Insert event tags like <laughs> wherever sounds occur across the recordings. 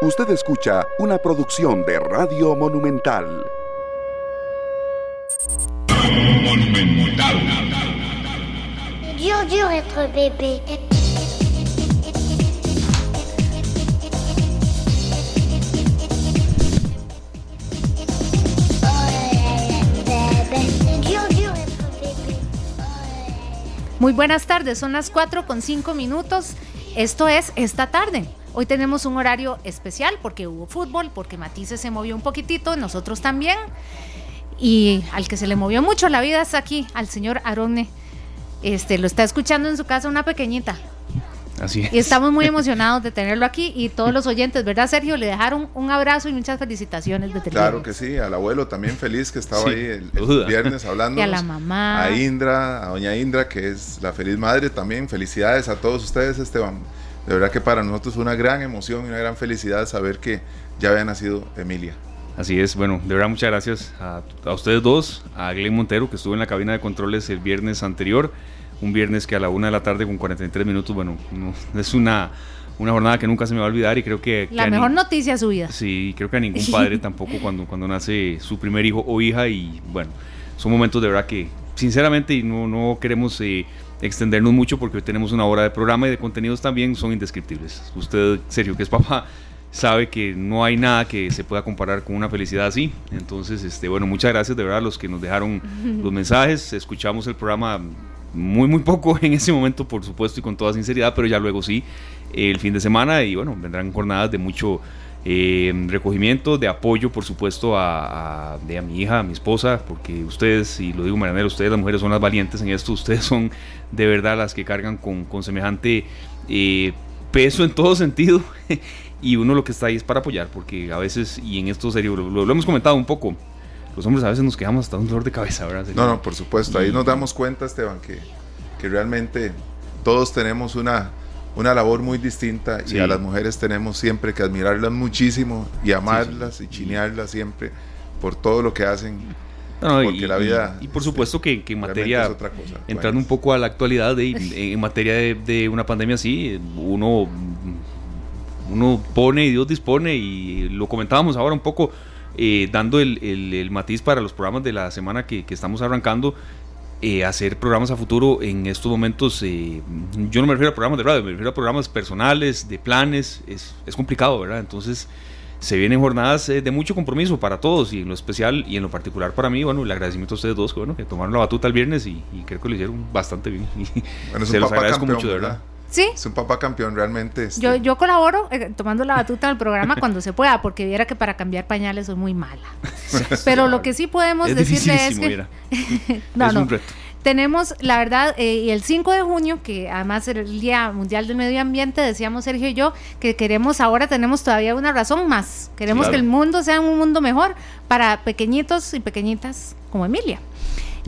Usted escucha una producción de Radio Monumental. Monumental. Dur, dur être bébé. Muy buenas tardes, son las 4 con 5 minutos. Esto es esta tarde. Hoy tenemos un horario especial porque hubo fútbol, porque Matisse se movió un poquitito, nosotros también. Y al que se le movió mucho la vida es aquí, al señor Arone. Este, lo está escuchando en su casa una pequeñita. Así es. Y estamos muy <laughs> emocionados de tenerlo aquí y todos los oyentes, ¿verdad, Sergio? Le dejaron un abrazo y muchas felicitaciones de Claro que sí, al abuelo también feliz que estaba Sí, ahí el, el viernes <laughs> hablando. Y a la mamá. A Indra, a doña Indra, que es la feliz madre también. Felicidades a todos ustedes, Esteban. De verdad que para nosotros fue una gran emoción y una gran felicidad saber que ya había nacido Emilia. Así es, bueno, de verdad muchas gracias a, a ustedes dos, a Glenn Montero que estuvo en la cabina de controles el viernes anterior, un viernes que a la una de la tarde con 43 minutos, bueno, no, <laughs> es una, una jornada que nunca se me va a olvidar y creo que... La mejor ni- noticia de su vida. Sí, creo que a ningún padre <laughs> tampoco cuando, cuando nace su primer hijo o hija y bueno, son momentos de verdad que sinceramente y no, no queremos eh, extendernos mucho porque hoy tenemos una hora de programa y de contenidos también son indescriptibles. Usted, Sergio, que es papá, sabe que no hay nada que se pueda comparar con una felicidad así. Entonces, este, bueno, muchas gracias de verdad a los que nos dejaron <laughs> los mensajes. Escuchamos el programa muy, muy poco <laughs> en ese momento, por supuesto, y con toda sinceridad, pero ya luego sí, el fin de semana y bueno, vendrán jornadas de mucho eh, recogimiento, de apoyo, por supuesto, a, a- de a mi hija, a mi esposa, porque ustedes, y lo digo Marianela, ustedes las mujeres son las valientes en esto, <laughs> ustedes son de verdad las que cargan con, con semejante eh, peso en todo sentido. <laughs> y uno lo que está ahí es para apoyar, porque a veces, y en esto serio, lo, lo- lo hemos comentado un poco, los hombres a veces nos quedamos hasta un dolor de cabeza, ¿verdad? No, no, por supuesto. Ahí Y- nos damos cuenta, Esteban, que, que realmente todos tenemos una, una labor muy distinta Sí. y a las mujeres tenemos siempre que admirarlas muchísimo y amarlas y chinearlas siempre por todo lo que hacen. No, porque y, la vida, y- por supuesto que, que en materia, es otra cosa. entrando un poco a la actualidad, de, en materia de, de una pandemia así, uno, uno pone y Dios dispone, y lo comentábamos ahora un poco, eh, dando el, el- el matiz para los programas de la semana que, que estamos arrancando. Eh, hacer programas a futuro en estos momentos, eh, yo no me refiero a programas de radio, me refiero a programas personales, de planes, es, es complicado, ¿verdad? Entonces, se vienen jornadas eh, de mucho compromiso para todos y en lo especial y en lo particular para mí, bueno, el agradecimiento a ustedes dos que, bueno, que tomaron la batuta el viernes y, y creo que lo hicieron bastante bien. Y <laughs> Bueno, se los agradezco campeón, mucho, de ¿verdad? verdad. Sí, Es un papá campeón, realmente. este, yo, yo colaboro eh, tomando la batuta del programa <laughs> cuando se pueda, porque viera que para cambiar pañales soy muy mala. Pero lo que sí podemos Es decirle es que... No, <laughs> es no. un reto. Tenemos, la verdad, eh, y el 5 de junio, que además era el Día Mundial del Medio Ambiente, decíamos Sergio y yo, que queremos ahora, tenemos todavía una razón más. Queremos Claro. que el mundo sea un mundo mejor para pequeñitos y pequeñitas como Emilia.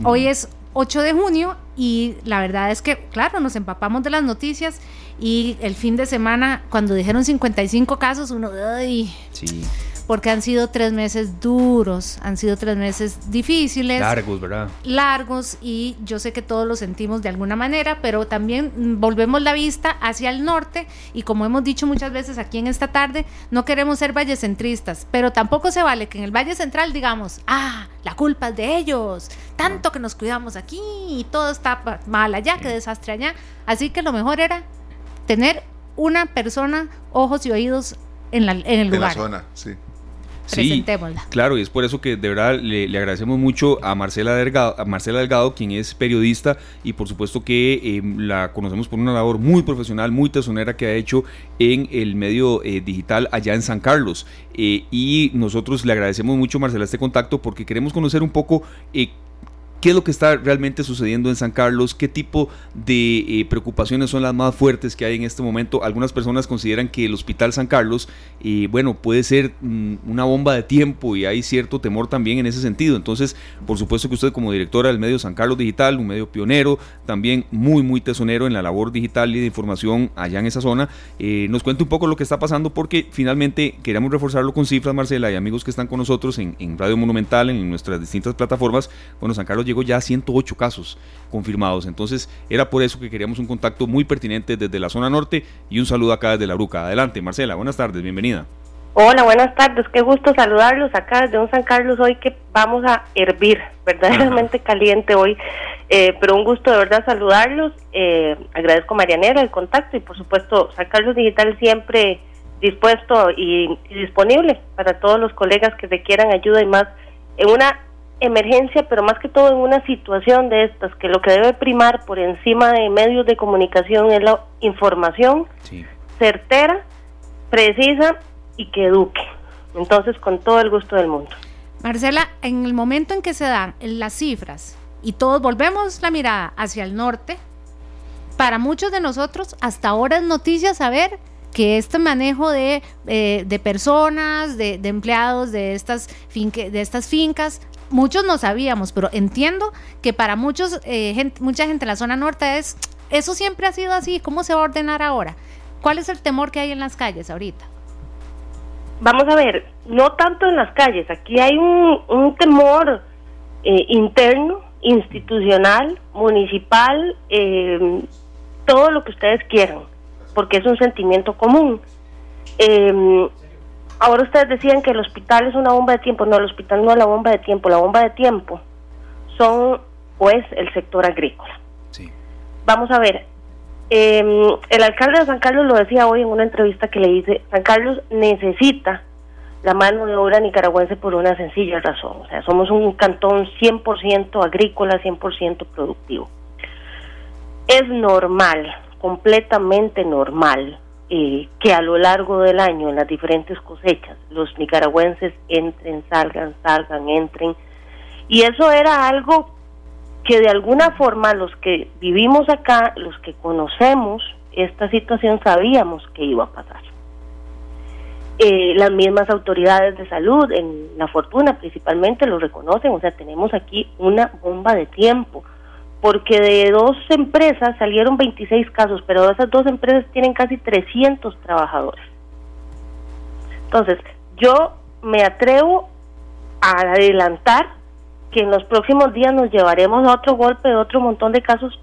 Hoy es 8 de junio y la verdad es que, claro, nos empapamos de las noticias y el fin de semana, cuando dijeron 55 casos, uno, ay, Sí, porque han sido tres meses duros, han sido tres meses difíciles largos, ¿verdad? largos y yo sé que todos lo sentimos de alguna manera, pero también mm, volvemos la vista hacia el norte y como hemos dicho muchas veces aquí en esta tarde, no queremos ser vallecentristas, pero tampoco se vale que en el Valle Central digamos, ah, la culpa es de ellos, tanto que nos cuidamos aquí y todo está pa- mal allá, qué desastre allá, así que lo mejor era tener una persona, ojos y oídos en, la, en el en la lugar. zona, sí. Sí, Presentémosla. claro, y es por eso que de verdad le, le agradecemos mucho a Marcela Delgado, a Marcela Delgado, quien es periodista y por supuesto que eh, la conocemos por una labor muy profesional, muy tesonera que ha hecho en el medio eh, digital allá en San Carlos. Eh, y nosotros le agradecemos mucho, Marcela, este contacto porque queremos conocer un poco eh, qué es lo que está realmente sucediendo en San Carlos, qué tipo de eh, preocupaciones son las más fuertes que hay en este momento. Algunas personas consideran que el Hospital San Carlos, eh, bueno, puede ser mm, una bomba de tiempo y hay cierto temor también en ese sentido. Entonces, por supuesto que usted como directora del medio San Carlos Digital, un medio pionero, también muy, muy tesonero en la labor digital y de información allá en esa zona, eh, nos cuente un poco lo que está pasando porque finalmente queremos reforzarlo con cifras, Marcela, y amigos que están con nosotros en, en Radio Monumental, en nuestras distintas plataformas. Bueno, San Carlos llegó ya a 108 casos confirmados. Entonces, era por eso que queríamos un contacto muy pertinente desde la zona norte y un saludo acá desde la Bruca. Adelante, Marcela, buenas tardes, bienvenida. Hola, buenas tardes. Qué gusto saludarlos acá desde un San Carlos hoy que vamos a hervir, verdaderamente caliente hoy. Eh, pero un gusto de verdad saludarlos. Eh, agradezco a Marianera el contacto y por supuesto San Carlos Digital siempre dispuesto y, y disponible para todos los colegas que requieran ayuda y más en una emergencia, pero más que todo en una situación de estas, que lo que debe primar por encima de medios de comunicación es la información Sí. certera, precisa y que eduque. Entonces, con todo el gusto del mundo. Marcela, en el momento en que se dan las cifras y todos volvemos la mirada hacia el norte, para muchos de nosotros hasta ahora es noticia saber que este manejo de, eh, de personas, de, de empleados de estas, finque- de estas fincas, muchos no sabíamos, pero entiendo que para muchos, eh, gen- mucha gente en la zona norte es, eso siempre ha sido así, ¿cómo se va a ordenar ahora? ¿Cuál es el temor que hay en las calles ahorita? Vamos a ver, no tanto en las calles, aquí hay un, un temor eh, interno, institucional, municipal, eh, todo lo que ustedes quieran, porque es un sentimiento común. Eh, ahora ustedes decían que el hospital es una bomba de tiempo, no, el hospital no es la bomba de tiempo, la bomba de tiempo son pues el sector agrícola. Sí. Vamos a ver, eh, el alcalde de San Carlos lo decía hoy en una entrevista que le hice, San Carlos necesita la mano de obra nicaragüense por una sencilla razón, o sea, somos un cantón 100% agrícola, 100% productivo. Es normal, completamente normal, eh, que a lo largo del año, en las diferentes cosechas, los nicaragüenses entren, salgan, salgan, entren, y eso era algo que de alguna forma los que vivimos acá, los que conocemos esta situación, sabíamos que iba a pasar. Eh, las mismas autoridades de salud en La Fortuna principalmente lo reconocen, o sea, tenemos aquí una bomba de tiempo, porque de dos empresas salieron 26 casos, pero esas dos empresas tienen casi 300 trabajadores. Entonces, yo me atrevo a adelantar que en los próximos días nos llevaremos a otro golpe de otro montón de casos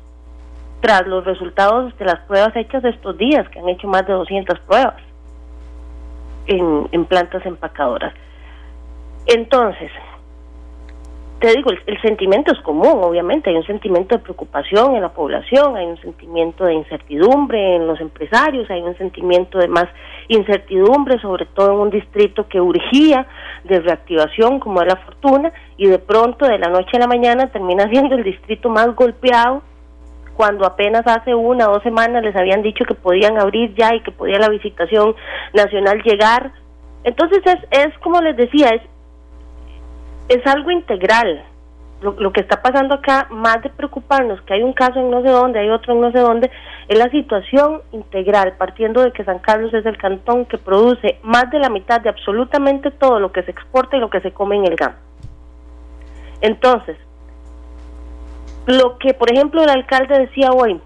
tras los resultados de las pruebas hechas estos días, que han hecho más de 200 pruebas en, en plantas empacadoras. Entonces, te digo, el, el sentimiento es común, obviamente, hay un sentimiento de preocupación en la población, hay un sentimiento de incertidumbre en los empresarios, hay un sentimiento de más incertidumbre, sobre todo en un distrito que urgía de reactivación como es la fortuna, y de pronto de la noche a la mañana termina <laughs> siendo el distrito más golpeado cuando apenas hace una o dos semanas les habían dicho que podían abrir ya y que podía la visitación nacional llegar. Entonces es, es como les decía, es, es algo integral. Lo, lo que está pasando acá, más de preocuparnos que hay un caso en no sé dónde, hay otro en no sé dónde, es la situación integral, partiendo de que San Carlos es el cantón que produce más de la mitad de absolutamente todo lo que se exporta y lo que se come en el GAM. Entonces, lo que, por ejemplo, el alcalde decía hoy,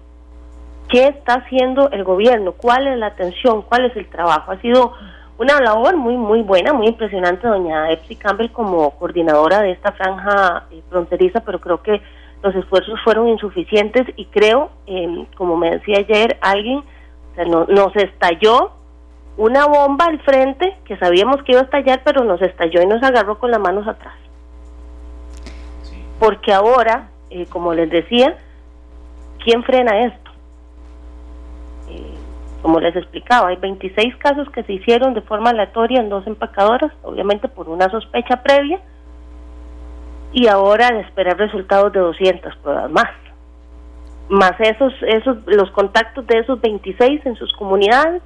¿qué está haciendo el gobierno? ¿Cuál es la atención? ¿Cuál es el trabajo? Ha sido una labor muy, muy buena, muy impresionante, doña Epsi Campbell como coordinadora de esta franja eh, fronteriza, pero creo que los esfuerzos fueron insuficientes y creo, eh, como me decía ayer alguien, o sea, no, nos estalló una bomba al frente que sabíamos que iba a estallar, pero nos estalló y nos agarró con las manos atrás. Porque ahora, eh, como les decía, ¿quién frena esto? Como les explicaba, hay 26 casos que se hicieron de forma aleatoria en dos empacadoras, obviamente por una sospecha previa, y ahora de esperar resultados de 200 pruebas más. Más esos, esos, los contactos de esos 26 en sus comunidades,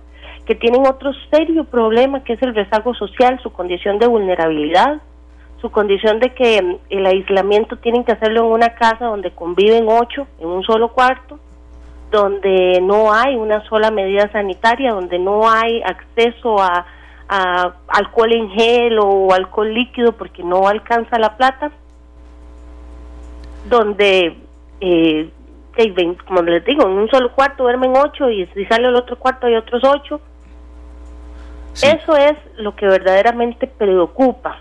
que tienen otro serio problema, que es el rezago social, su condición de vulnerabilidad, su condición de que mm, el aislamiento tienen que hacerlo en una casa donde conviven ocho en un solo cuarto, donde no hay una sola medida sanitaria, donde no hay acceso a, a alcohol en gel o alcohol líquido porque no alcanza la plata, donde, eh, como les digo, en un solo cuarto duermen ocho y si sale el otro cuarto hay otros ocho. Sí. Eso es lo que verdaderamente preocupa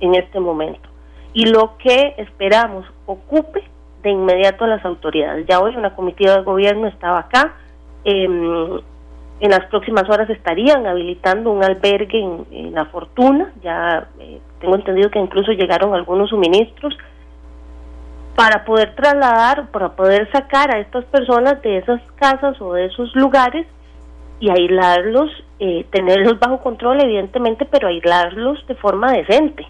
en este momento y lo que esperamos ocupe de inmediato a las autoridades. Ya hoy una comitiva de gobierno estaba acá, em, en las próximas horas estarían habilitando un albergue en, La Fortuna, ya eh, tengo entendido que incluso llegaron algunos suministros para poder trasladar, para poder sacar a estas personas de esas casas o de esos lugares y aislarlos, eh, tenerlos bajo control evidentemente, pero aislarlos de forma decente.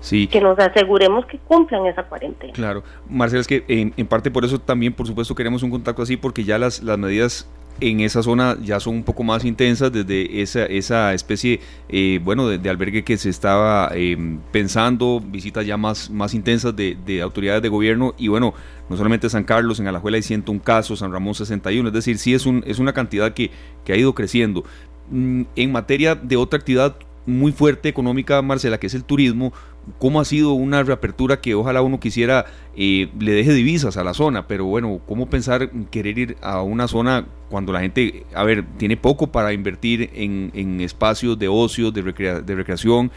Sí. Que nos aseguremos que cumplan esa cuarentena. Claro. Marcela, es que en, en, parte por eso también, por supuesto, queremos un contacto así, porque ya las, las medidas en esa zona ya son un poco más intensas desde esa, esa especie, eh, bueno, de, albergue que se estaba em, pensando, visitas ya más, más intensas de, de, autoridades de gobierno y bueno, no solamente San Carlos, en Alajuela hay 101 casos, San Ramón 61, es decir, sí es, un, es una cantidad que, que ha ido creciendo. Mm, en materia de otra actividad muy fuerte económica, Marcela, que es el turismo, cómo ha sido una reapertura que ojalá uno quisiera eh, le deje divisas a la zona, pero bueno, cómo pensar querer ir a una zona cuando la gente, a ver, tiene poco para invertir en, espacios de ocio, de, de recreación.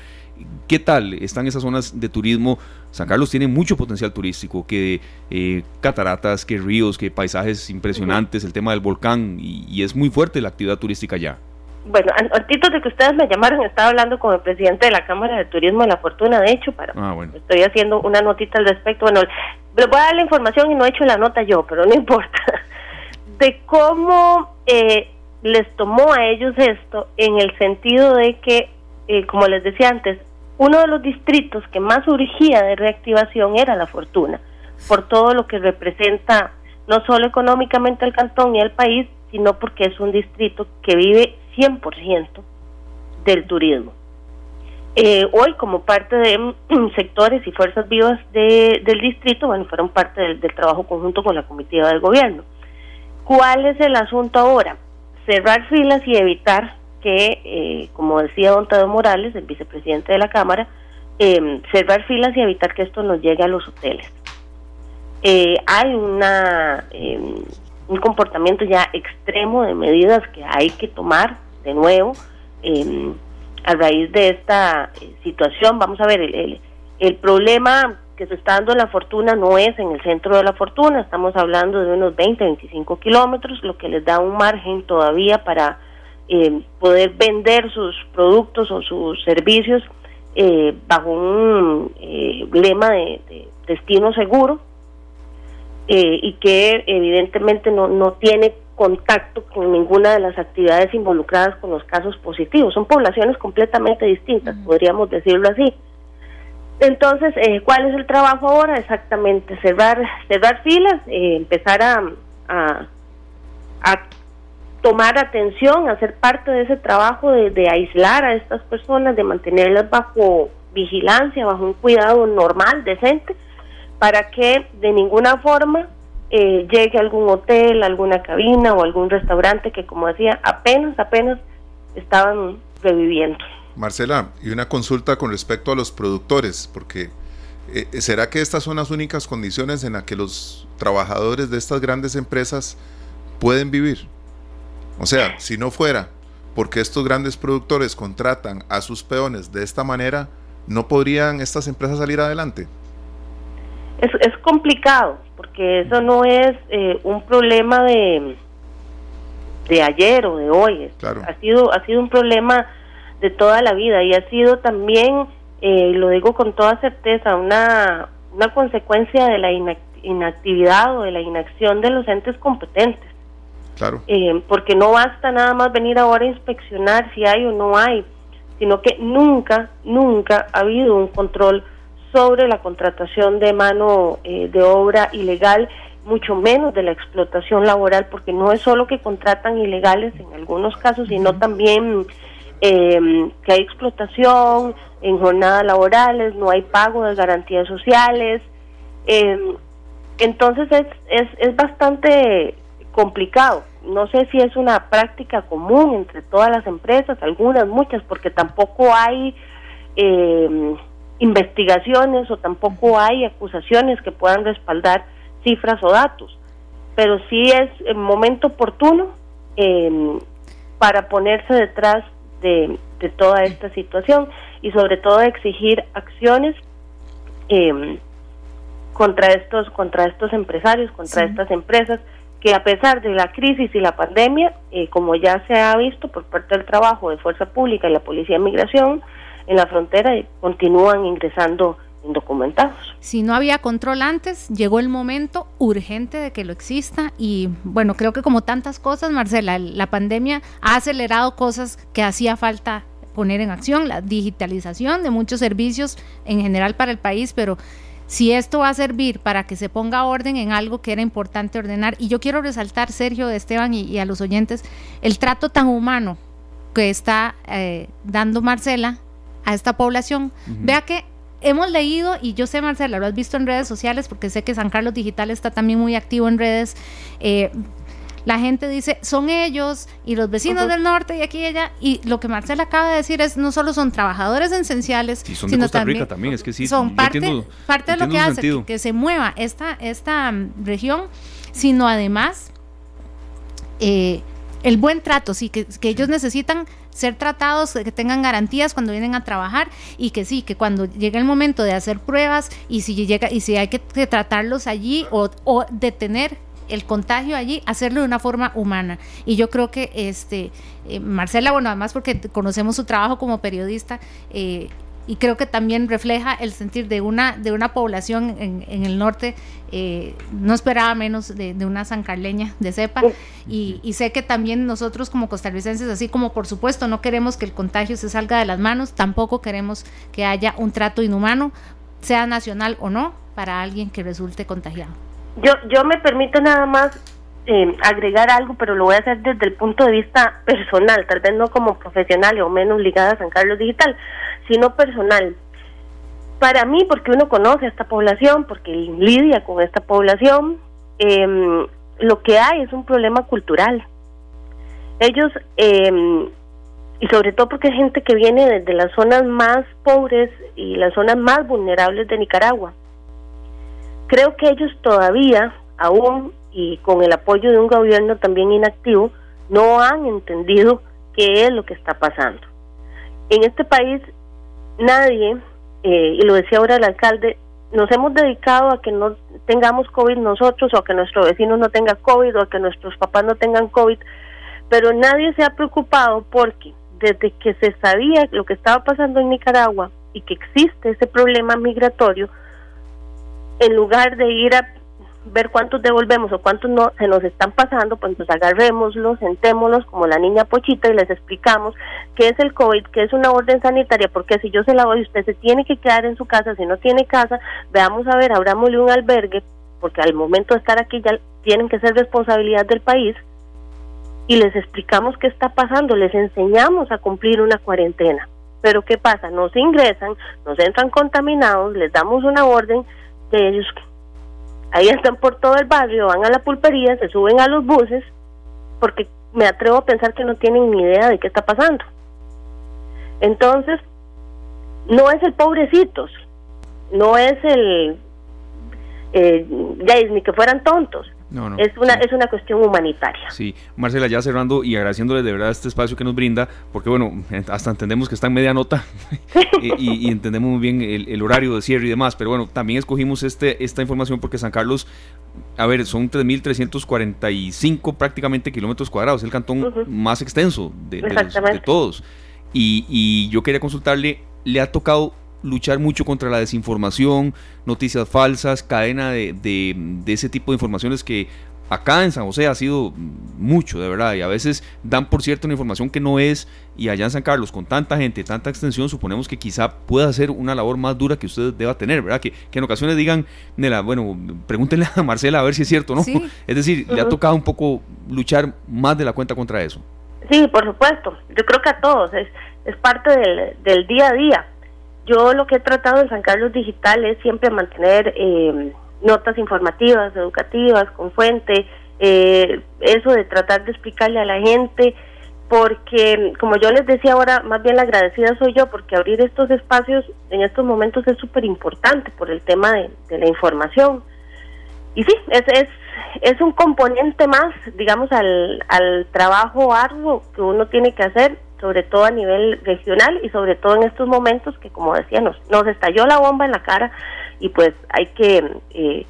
¿Qué tal están esas zonas de turismo? San Carlos tiene mucho potencial turístico, que eh, cataratas, que ríos, que paisajes impresionantes, el tema del volcán, y es muy fuerte la actividad turística allá bueno, antes de que ustedes me llamaron, estaba hablando con el presidente de la Cámara de Turismo de La Fortuna, de hecho, para ah, estoy haciendo una notita al respecto. Bueno, les voy a dar la información y no he hecho la nota yo, pero no <laughs> importa. De cómo eh, les tomó a ellos esto en el sentido de que, eh, como les decía antes, uno de los distritos que más urgía de reactivación era La Fortuna, por todo lo que representa no solo económicamente al cantón y al país, sino porque es un distrito que vive 100% del turismo. Eh, hoy, como parte de <clears throat> sectores y fuerzas vivas del distrito, bueno, fueron parte del, trabajo conjunto con la comitiva del gobierno. ¿Cuál es el asunto ahora? Cerrar filas y evitar que, eh, como decía don Tadeo Morales, el vicepresidente de la Cámara, eh, cerrar filas y evitar que esto nos llegue a los hoteles. hay una em, un comportamiento ya extremo de medidas que hay que tomar de nuevo em, a raíz de esta eh, situación. Vamos a ver, el, el, problema que se está dando en la fortuna no es en el centro de la fortuna, estamos hablando de unos 20, 25 kilómetros, lo que les da un margen todavía para em, poder vender sus productos o sus servicios eh, bajo un eh, lema de destino seguro, eh, y que evidentemente no, no tiene contacto con ninguna de las actividades involucradas con los casos positivos. Son poblaciones completamente distintas, podríamos decirlo así. Entonces, eh, ¿cuál es el trabajo ahora? Exactamente, cerrar, cerrar filas, eh, empezar a, a, tomar atención, a ser parte de ese trabajo de, de aislar a estas personas, de mantenerlas bajo vigilancia, bajo un cuidado normal, decente, para que de ninguna forma eh, llegue algún hotel, alguna cabina o algún restaurante que, como decía, apenas, apenas estaban reviviendo. Marcela, y una consulta con respecto a los productores, porque eh, ¿será que estas son las únicas condiciones en las que los trabajadores de estas grandes empresas pueden vivir? O sea, si no fuera porque estos grandes productores contratan a sus peones de esta manera, ¿no podrían estas empresas salir adelante? Es, es complicado, porque eso no es eh, un problema de, de ayer o de hoy. Ha, sido, ha sido un problema de toda la vida y ha sido también, eh, lo digo con toda certeza, una, una consecuencia de la inactividad o de la inacción de los entes competentes. Claro. Eh, porque no basta nada más venir ahora a inspeccionar si hay o no hay, sino que nunca, nunca ha habido un control sobre la contratación de mano eh, de obra ilegal, mucho menos de la explotación laboral, porque no es solo que contratan ilegales en algunos casos, sino también em, que hay explotación en jornadas laborales, no hay pago de garantías sociales. Em, entonces es, es, es bastante complicado. No sé si es una práctica común entre todas las empresas, algunas, muchas, porque tampoco hay... Eh, investigaciones o tampoco hay acusaciones que puedan respaldar cifras o datos. Pero sí es el momento oportuno em, para ponerse detrás de, toda esta situación y sobre todo exigir acciones em, contra estos contra estos empresarios, contra estas empresas que a pesar de la crisis y la pandemia, eh, como ya se ha visto por parte del trabajo de Fuerza Pública y la Policía de Migración, en la frontera continúan ingresando indocumentados. Si no había control antes, llegó el momento urgente de que lo exista y bueno, creo que como tantas cosas, Marcela, la pandemia ha acelerado cosas que hacía falta poner en acción, la digitalización de muchos servicios en general para el país, pero si esto va a servir para que se ponga orden en algo que era importante ordenar, y yo quiero resaltar, Sergio, Esteban y, a los oyentes, el trato tan humano que está eh, dando Marcela a esta población. Vea que hemos leído, y yo sé, Marcela, lo has visto en redes sociales, porque sé que San Carlos Digital está también muy activo en redes. Eh, la gente dice, son ellos y los vecinos del norte y aquí y allá. Y lo que Marcela acaba de decir es, no solo son trabajadores esenciales, son sino también, también, es que sí, son parte, parte de lo que hace que, se mueva esta, esta mm, región, sino además eh, el buen trato, sí, que, que ellos necesitan ser tratados, que tengan garantías cuando vienen a trabajar y que sí, que cuando llegue el momento de hacer pruebas y si llega y si hay que, tratarlos allí o, o, detener el contagio allí, hacerlo de una forma humana. Y yo creo que este eh, Marcela, bueno, además porque conocemos su trabajo como periodista, eh, y creo que también refleja el sentir de una, de una población en, en el norte, eh, no esperaba menos de, una sancarleña de cepa, y, y, sé que también nosotros como costarricenses, así como por supuesto no queremos que el contagio se salga de las manos, tampoco queremos que haya un trato inhumano, sea nacional o no, para alguien que resulte contagiado. Yo, yo me permito nada más eh, agregar algo, pero lo voy a hacer desde el punto de vista personal, tal vez no como profesional o menos ligada a San Carlos Digital, sino personal. Para mí, porque uno conoce a esta población, porque lidia con esta población, eh, lo que hay es un problema cultural. Ellos, eh, y sobre todo porque hay gente que viene desde las zonas más pobres y las zonas más vulnerables de Nicaragua. Creo que ellos todavía, aún y con el apoyo de un gobierno también inactivo, no han entendido qué es lo que está pasando. En este país nadie, eh, y lo decía ahora el alcalde, nos hemos dedicado a que no tengamos COVID nosotros o a que nuestro vecino no tenga COVID o a que nuestros papás no tengan COVID, pero nadie se ha preocupado porque desde que se sabía lo que estaba pasando en Nicaragua y que existe ese problema migratorio, en lugar de ir a ver cuántos devolvemos o cuántos no se nos están pasando, pues, agarrémoslos, sentémonos como la niña Pochita y les explicamos qué es el COVID, qué es una orden sanitaria, porque si yo se la doy, usted se tiene que quedar en su casa, si no tiene casa, veamos a ver, abrámosle un albergue, porque al momento de estar aquí ya tienen que ser responsabilidad del país, y les explicamos qué está pasando, les enseñamos a cumplir una cuarentena. Pero ¿qué pasa? Nos ingresan, nos entran contaminados, les damos una orden de ellos Ahí están por todo el barrio, van a la pulpería, se suben a los buses, porque me atrevo a pensar que no tienen ni idea de qué está pasando. Entonces, no es el pobrecitos, no es el, eh, ni que fueran tontos, es una es una cuestión humanitaria. Sí, Marcela, ya cerrando y agradeciéndole de verdad este espacio que nos brinda, porque bueno, hasta entendemos que está en media nota <laughs> y, entendemos muy bien el, horario de cierre y demás, pero bueno, también escogimos este esta información porque San Carlos, a ver, son 3.345 prácticamente kilómetros cuadrados, el cantón más extenso de, de, todos. Y, y yo quería consultarle, ¿le ha tocado luchar mucho contra la desinformación, noticias falsas, cadena de, de, ese tipo de informaciones que acá en San José ha sido mucho, de verdad, y a veces dan por cierto una información que no es, y allá en San Carlos, con tanta gente, tanta extensión, suponemos que quizá pueda ser una labor más dura que usted deba tener, ¿verdad? Que, en ocasiones digan, Nela, bueno, pregúntenle a Marcela a ver si es cierto, ¿no? <laughs> Es decir, le ha tocado un poco luchar más de la cuenta contra eso. Sí, por supuesto, yo creo que a todos, es, es parte del, del día a día. Yo lo que he tratado en San Carlos Digital es siempre mantener eh, notas informativas, educativas, con fuente, eh, eso de tratar de explicarle a la gente, porque como yo les decía ahora, más bien la agradecida soy yo, porque abrir estos espacios en estos momentos es súper importante por el tema de, la información. Y sí, es, es, es un componente más, digamos, al, al trabajo arduo que uno tiene que hacer sobre todo a nivel regional y sobre todo en estos momentos que, como decía, nos, nos estalló la bomba en la cara y pues hay que eh,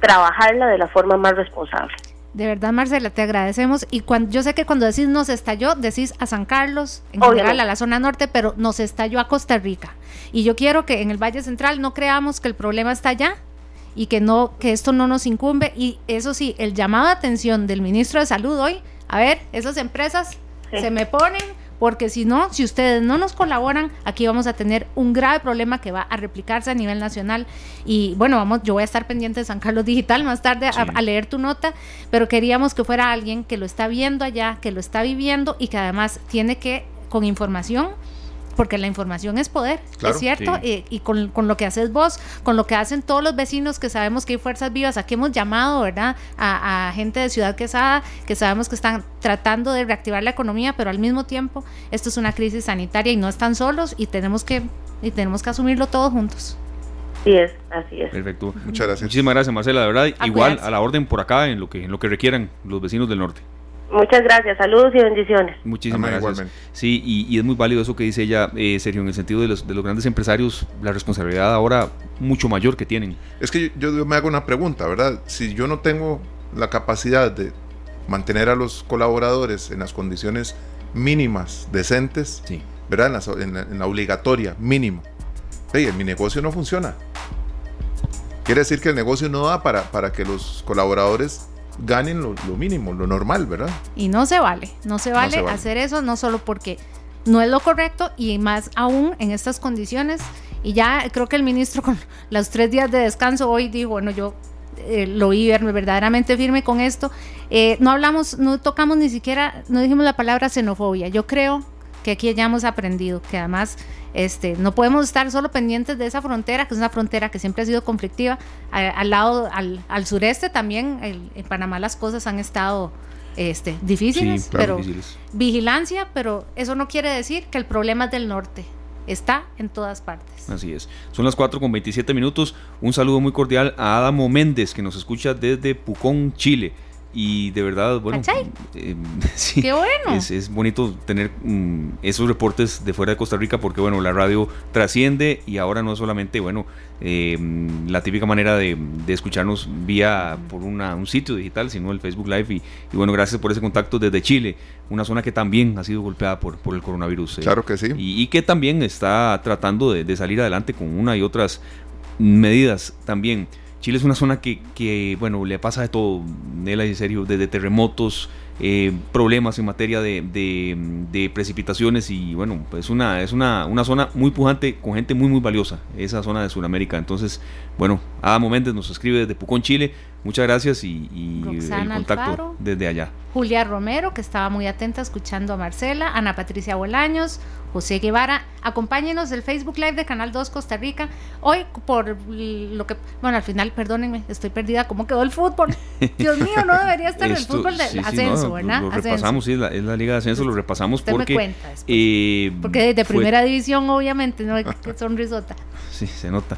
trabajarla de la forma más responsable. De verdad, Marcela, te agradecemos. Y cuando, yo sé que cuando decís nos estalló, decís a San Carlos, en Obviamente. general a la zona norte, pero nos estalló a Costa Rica. Y yo quiero que en el Valle Central no creamos que el problema está allá y que no que esto no nos incumbe. Y eso sí, el llamado de atención del ministro de Salud hoy, a ver, esas empresas Sí. se me ponen, porque si no, si ustedes no nos colaboran, aquí vamos a tener un grave problema que va a replicarse a nivel nacional. Y bueno, vamos, yo voy a estar pendiente de San Carlos Digital más tarde a- leer tu nota, pero queríamos que fuera alguien que lo está viendo allá, que lo está viviendo y que además tiene que, con información, porque la información es poder, Claro, es cierto, sí. y, y con, con lo que haces vos, con lo que hacen todos los vecinos que sabemos que hay fuerzas vivas, aquí hemos llamado, ¿verdad?, a, a gente de Ciudad Quesada que sabemos que están tratando de reactivar la economía, pero al mismo tiempo esto es una crisis sanitaria y no están solos y tenemos que, y tenemos que asumirlo todos juntos. Así es, así es. Perfecto. Muchas gracias. Muchísimas gracias, Marcela, de verdad. A Igual cuidarse. a la orden por acá en lo que en lo que requieran los vecinos del norte. Muchas gracias, saludos y bendiciones. Muchísimas Amén, gracias. igualmente. Sí, y, y es muy válido eso que dice ella, eh, Sergio, en el sentido de los, de los grandes empresarios, la responsabilidad ahora mucho mayor que tienen. Es que yo, yo me hago una pregunta, ¿verdad? Si yo no tengo la capacidad de mantener a los colaboradores en las condiciones mínimas, decentes, Sí. ¿verdad? En la, so- en la- en la obligatoria, mínimo. Hey, mi negocio no funciona. Quiere decir que el negocio no da para, para que los colaboradores ganen lo, lo mínimo, lo normal, ¿verdad? Y no se vale, no se vale, se vale. hacer eso, no solo porque no es lo correcto y más aún en estas condiciones. Y ya creo que el ministro con <laughs> los tres días de descanso hoy dijo, bueno, yo eh, lo vi verme verdaderamente firme con esto. Eh, no hablamos, no tocamos ni siquiera, no dijimos la palabra xenofobia. Yo creo que aquí ya hemos aprendido que además este, no podemos estar solo pendientes de esa frontera, que es una frontera que siempre ha sido conflictiva. A- al lado, al, al sureste también, el- en Panamá las cosas han estado este, difíciles, Sí, claro, pero difíciles. vigilancia, pero eso no quiere decir que el problema es del norte. Está en todas partes. Así es. Son las 4 con 27 minutos. Un saludo muy cordial a Adamo Méndez, que nos escucha desde Pucón, Chile. Y de verdad, bueno, ¿Cachai? eh, <laughs> sí, ¡Qué bueno! Es, es bonito tener mm, esos reportes de fuera de Costa Rica porque, bueno, la radio trasciende y ahora no solamente, bueno, eh, la típica manera de, de escucharnos vía por una, un sitio digital, sino el Facebook Live. Y, y, bueno, gracias por ese contacto desde Chile, una zona que también ha sido golpeada por, por el coronavirus. eh, Claro que sí. y, y que también está tratando de, de salir adelante con una y otras medidas también. Chile es una zona que, que, bueno, le pasa de todo, Nela y serio, desde terremotos, eh, problemas en materia de, de- de precipitaciones y bueno, pues una, es una, una zona muy pujante con gente muy muy valiosa, esa zona de Sudamérica. Entonces, bueno, Adamo Méndez nos escribe desde Pucón, Chile. Muchas gracias y, y el contacto Alfaro. desde allá. Julia Romero, que estaba muy atenta escuchando a Marcela, Ana Patricia Bolaños, José Guevara. Acompáñenos el Facebook Live de Canal 2 Costa Rica. Hoy, por lo que. Bueno, al final, perdónenme, estoy perdida. ¿Cómo quedó el fútbol? <laughs> Dios mío, no debería estar el Esto- fútbol del sí, ascenso, no, ¿verdad? Lo, lo Ascenso. repasamos, sí, es la, es la Liga de Ascenso, lo repasamos Usted me porque. cuenta después. eh, Porque de primera división, obviamente, no <laughs> qué sonrisota. Sí, se nota.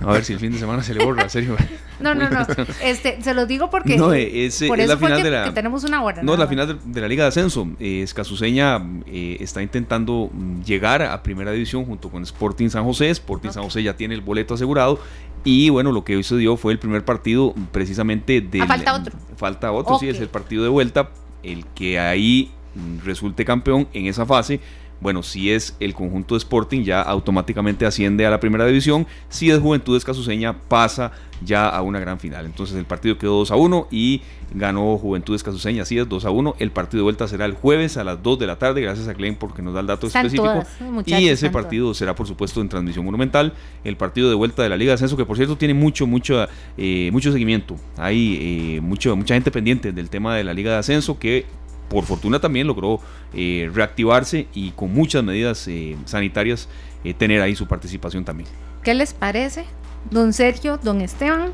A ver si el fin de semana se le borra, serio. <laughs> No, no, no. Este, se los digo porque. No, eh, es, por es eso la final que, de la. que tenemos una hora. No, nada la final de, de la Liga de Ascenso. Eh, Escasuseña eh, está intentando mm, llegar a Primera División junto con Sporting San José. Sporting San José ya tiene el boleto asegurado. Y bueno, lo que hoy se dio fue el primer partido mm, precisamente de. Ah, falta otro. Falta otro, sí, es el partido de vuelta. El que ahí mm, resulte campeón en esa fase. Bueno, si es el conjunto de Sporting, ya automáticamente asciende a la primera división. Si es Juventud Escasuseña, pasa ya a una gran final. Entonces el partido quedó 2 a 1 y ganó Juventud Escasuseña. Así es, 2 a 1. El partido de vuelta será el jueves a las 2 de la tarde. Gracias a Glenn porque nos da el dato Están específico. todas, y ese todas. partido será, por supuesto, en transmisión monumental. El partido de vuelta de la Liga de Ascenso, que por cierto tiene mucho, mucho, eh, mucho seguimiento. Hay eh, mucho, mucha gente pendiente del tema de la Liga de Ascenso que por fortuna también logró eh, reactivarse y con muchas medidas eh, sanitarias eh, tener ahí su participación también. ¿Qué les parece? Don Sergio, don Esteban,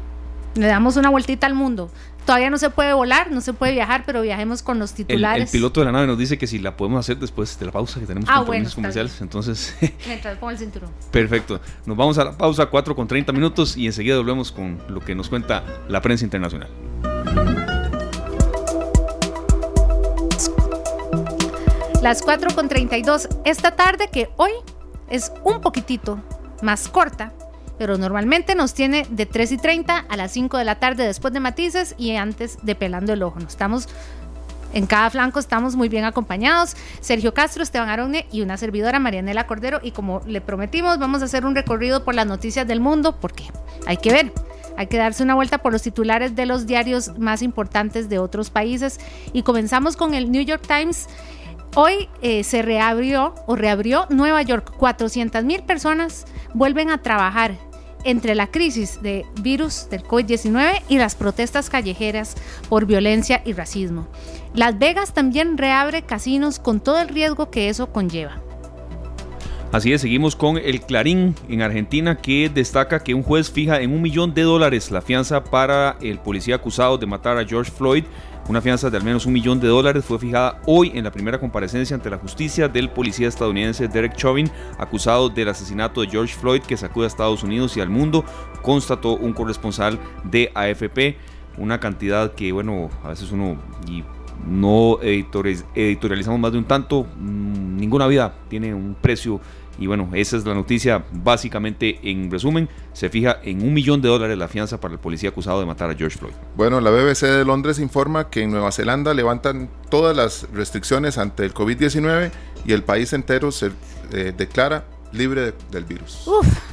le damos una vueltita al mundo. Todavía no se puede volar, no se puede viajar, pero viajemos con los titulares. el piloto de la nave nos dice que si la podemos hacer después de la pausa, que tenemos Ah, compromisos bueno, comerciales. Entonces, <laughs> Mientras pongo el cinturón. perfecto. Nos vamos a la pausa 4 con 30 minutos y enseguida volvemos con lo que nos cuenta la prensa internacional. Las 4 con 32. Esta tarde que hoy es un poquitito más corta, pero normalmente nos tiene de 3 y 30 a las 5 de la tarde después de matices y antes de pelando el ojo. Nos estamos en cada flanco estamos muy bien acompañados. Sergio Castro, Esteban Arone y una servidora, Marianela Cordero. Y como le prometimos, vamos a hacer un recorrido por las noticias del mundo, porque hay que ver. Hay que darse una vuelta por los titulares de los diarios más importantes de otros países. Y comenzamos con el New York Times. Hoy eh, se reabrió o reabrió Nueva York. 400 mil personas vuelven a trabajar entre la crisis de virus del COVID-19 y las protestas callejeras por violencia y racismo. Las Vegas también reabre casinos con todo el riesgo que eso conlleva. Así es, seguimos con el Clarín en Argentina que destaca que un juez fija en un millón de dólares la fianza para el policía acusado de matar a George Floyd. Una fianza de al menos un millón de dólares fue fijada hoy en la primera comparecencia ante la justicia del policía estadounidense Derek Chauvin, acusado del asesinato de George Floyd que sacude a Estados Unidos y al mundo, constató un corresponsal de AFP. Una cantidad que, bueno, a veces uno y no editorializamos más de un tanto, mm, ninguna vida tiene un precio y bueno, esa es la noticia. Básicamente, en resumen, se fija en un millón de dólares la fianza para el policía acusado de matar a George Floyd. Bueno, la BBC de Londres informa que en Nueva Zelanda levantan todas las restricciones ante el COVID-19 y el país entero se eh, declara libre del virus. Uf.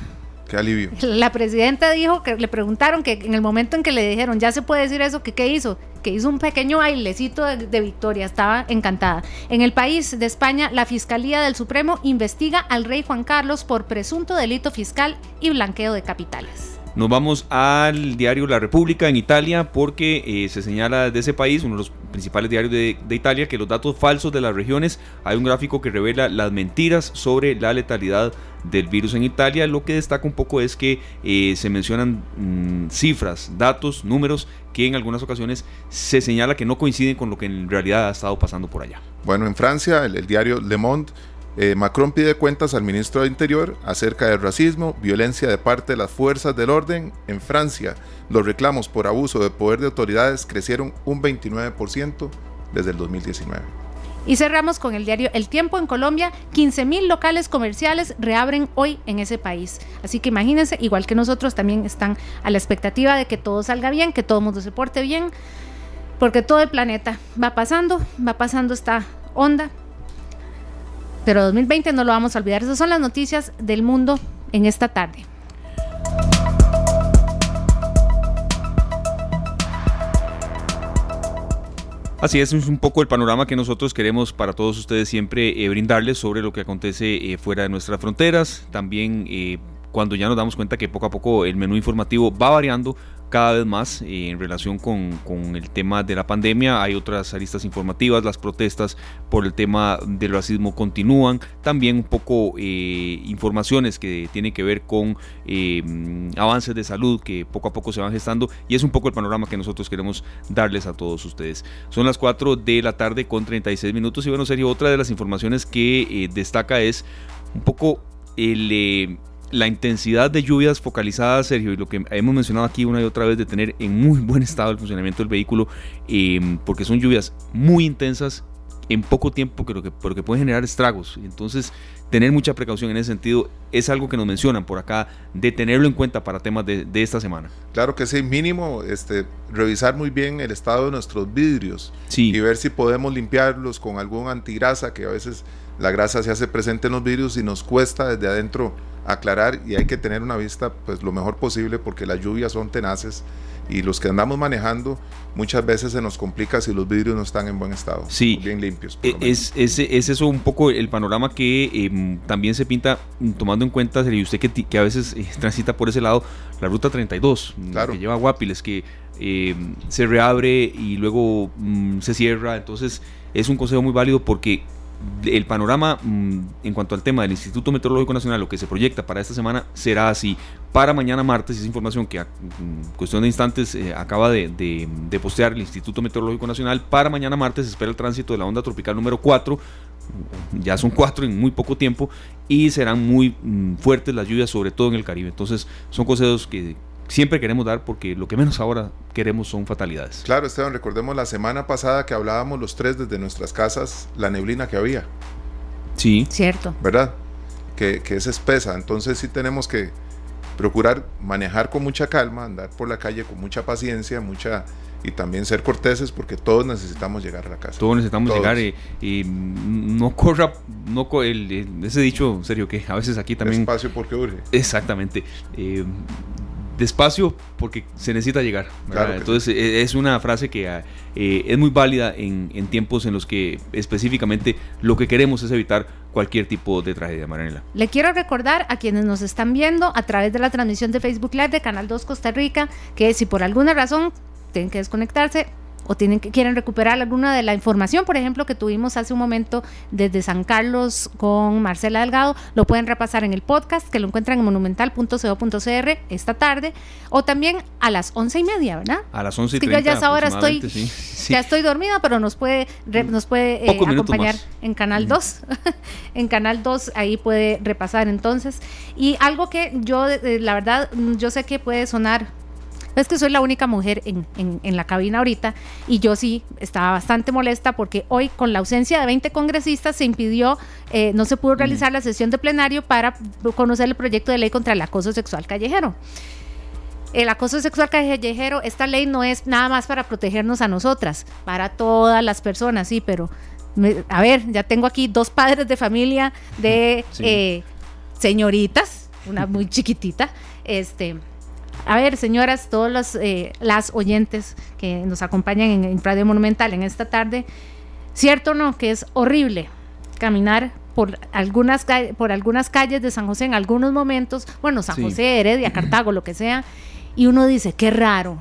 Qué alivio. La presidenta dijo que le preguntaron que en el momento en que le dijeron, ya se puede decir eso, que qué hizo, que hizo un pequeño bailecito de, victoria, estaba encantada. En el país de España, la Fiscalía del Supremo investiga al rey Juan Carlos por presunto delito fiscal y blanqueo de capitales. Nos vamos al diario La República en Italia porque eh, se señala de ese país, uno de los principales diarios de, Italia, que los datos falsos de las regiones, hay un gráfico que revela las mentiras sobre la letalidad del virus en Italia. Lo que destaca un poco es que eh, se mencionan mm, cifras, datos, números que en algunas ocasiones se señala que no coinciden con lo que en realidad ha estado pasando por allá. Bueno, en Francia, el, diario Le Monde eh, Macron pide cuentas al ministro de Interior acerca del racismo, violencia de parte de las fuerzas del orden. En Francia, los reclamos por abuso de poder de autoridades crecieron un 29% desde el 2019. Y cerramos con el diario El Tiempo en Colombia. 15 mil locales comerciales reabren hoy en ese país. Así que imagínense, igual que nosotros, también están a la expectativa de que todo salga bien, que todo el mundo se porte bien, porque todo el planeta va pasando, va pasando esta onda pero 2020 no lo vamos a olvidar. Esas son las noticias del mundo en esta tarde. Así es, es un poco el panorama que nosotros queremos para todos ustedes siempre eh, brindarles sobre lo que acontece eh, fuera de nuestras fronteras. También eh, cuando ya nos damos cuenta que poco a poco el menú informativo va variando, cada vez más eh, en relación con, el tema de la pandemia. Hay otras aristas informativas, las protestas por el tema del racismo continúan. También un poco eh, informaciones que tienen que ver con eh, avances de salud que poco a poco se van gestando y es un poco el panorama que nosotros queremos darles a todos ustedes. Son las 4 de la tarde con 36 minutos y bueno, Sergio, otra de las informaciones que destaca es un poco el la intensidad de lluvias focalizadas, Sergio, y lo que hemos mencionado aquí una y otra vez de tener en muy buen estado el funcionamiento del vehículo, em, porque son lluvias muy intensas en poco tiempo, que, que pueden generar estragos. Entonces, tener mucha precaución en ese sentido es algo que nos mencionan por acá, de tenerlo en cuenta para temas de, de esta semana. Claro que sí, mínimo este, revisar muy bien el estado de nuestros vidrios sí. y ver si podemos limpiarlos con algún antigrasa, que a veces la grasa se hace presente en los vidrios y nos cuesta desde adentro aclarar y hay que tener una vista pues lo mejor posible porque las lluvias son tenaces y los que andamos manejando muchas veces se nos complica si los vidrios no están en buen estado, sí, bien limpios. E, es, es, es, eso un poco el panorama que em, también se pinta mm, tomando en cuenta, y usted que, que a veces eh, <laughs> transita por ese lado, la ruta 32, mm, claro. que lleva a Guapiles, que em, se reabre y luego mm, se cierra, entonces es un consejo muy válido porque el panorama mm, en cuanto al tema del Instituto Meteorológico Nacional, lo que se proyecta para esta semana será así. Para mañana martes, esa información que a mm, cuestión de instantes eh, acaba de, postear el Instituto Meteorológico Nacional, para mañana martes se espera el tránsito de la onda tropical número 4, ya son cuatro en muy poco tiempo, y serán muy mm, fuertes las lluvias, sobre todo en el Caribe. Entonces son consejos que, siempre queremos dar porque lo que menos ahora queremos son fatalidades. Claro, Esteban, recordemos la semana pasada que hablábamos los tres desde nuestras casas, la neblina que había. Sí. Cierto. ¿Verdad? Que, que es espesa, entonces sí tenemos que procurar manejar con mucha calma, andar por la calle con mucha paciencia, mucha y también ser corteses porque todos necesitamos llegar a la casa. Todos necesitamos Todos. llegar y, y no corra, no co- el- el- ese dicho, en serio, que a veces aquí también... Espacio porque urge. Exactamente. Eh, despacio porque se necesita llegar. Claro Entonces eh, es una frase que ah, eh, es muy válida en, en tiempos en los que específicamente lo que queremos es evitar cualquier tipo de tragedia, Marianela. Le quiero recordar a quienes nos están viendo a través de la transmisión de Facebook Live de Canal 2 Costa Rica que si por alguna razón tienen que desconectarse o tienen que quieren recuperar alguna de la información, por ejemplo, que tuvimos hace un momento desde San Carlos con Marcela Delgado, lo pueden repasar en el podcast que lo encuentran en monumental.co.cr esta tarde o también a las once y media, ¿verdad? A las 11 y yo ya a esa hora estoy, aproximadamente, sí. Sí. ya estoy dormida, pero nos puede, re- nos puede eh, acompañar más. en Canal 2. <laughs> en Canal 2 ahí puede repasar entonces. Y algo que yo, eh, la verdad, yo sé que puede sonar. Es que soy la única mujer en, en- en la cabina ahorita y yo sí estaba bastante molesta porque hoy con la ausencia de 20 congresistas se impidió, eh, no se pudo realizar la sesión de plenario para conocer el proyecto de ley contra el acoso sexual callejero el acoso sexual callejero, esta ley no es nada más para protegernos a nosotras, para todas las personas, sí, pero me- a ver, ya tengo aquí dos padres de familia de Sí. eh, señoritas, una muy chiquitita, este. A ver, señoras, todas las, eh, las oyentes que nos acompañan en, en Radio Monumental en esta tarde, ¿cierto o no? Que es horrible caminar por algunas, por algunas calles de San José en algunos momentos, bueno, San Sí. José, Heredia, <clears throat> Cartago, lo que sea, y uno dice, qué raro.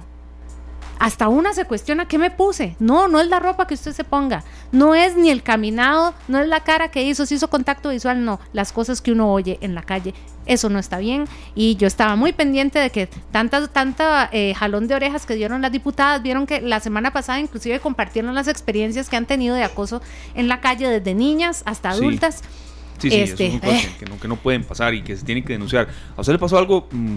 Hasta una se cuestiona qué me puse. No, no es la ropa que usted se ponga. No es ni el caminado, no es la cara que hizo, si hizo contacto visual, no. Las cosas que uno oye en la calle, eso no está bien. Y yo estaba muy pendiente de que tanta, tanta eh, jalón de orejas que dieron las diputadas, vieron que la semana pasada inclusive compartieron las experiencias que han tenido de acoso en la calle, desde niñas hasta adultas. Sí, sí, Este, eso son cosas eh. que, no, que no pueden pasar y que se tienen que denunciar. A usted le pasó algo mm,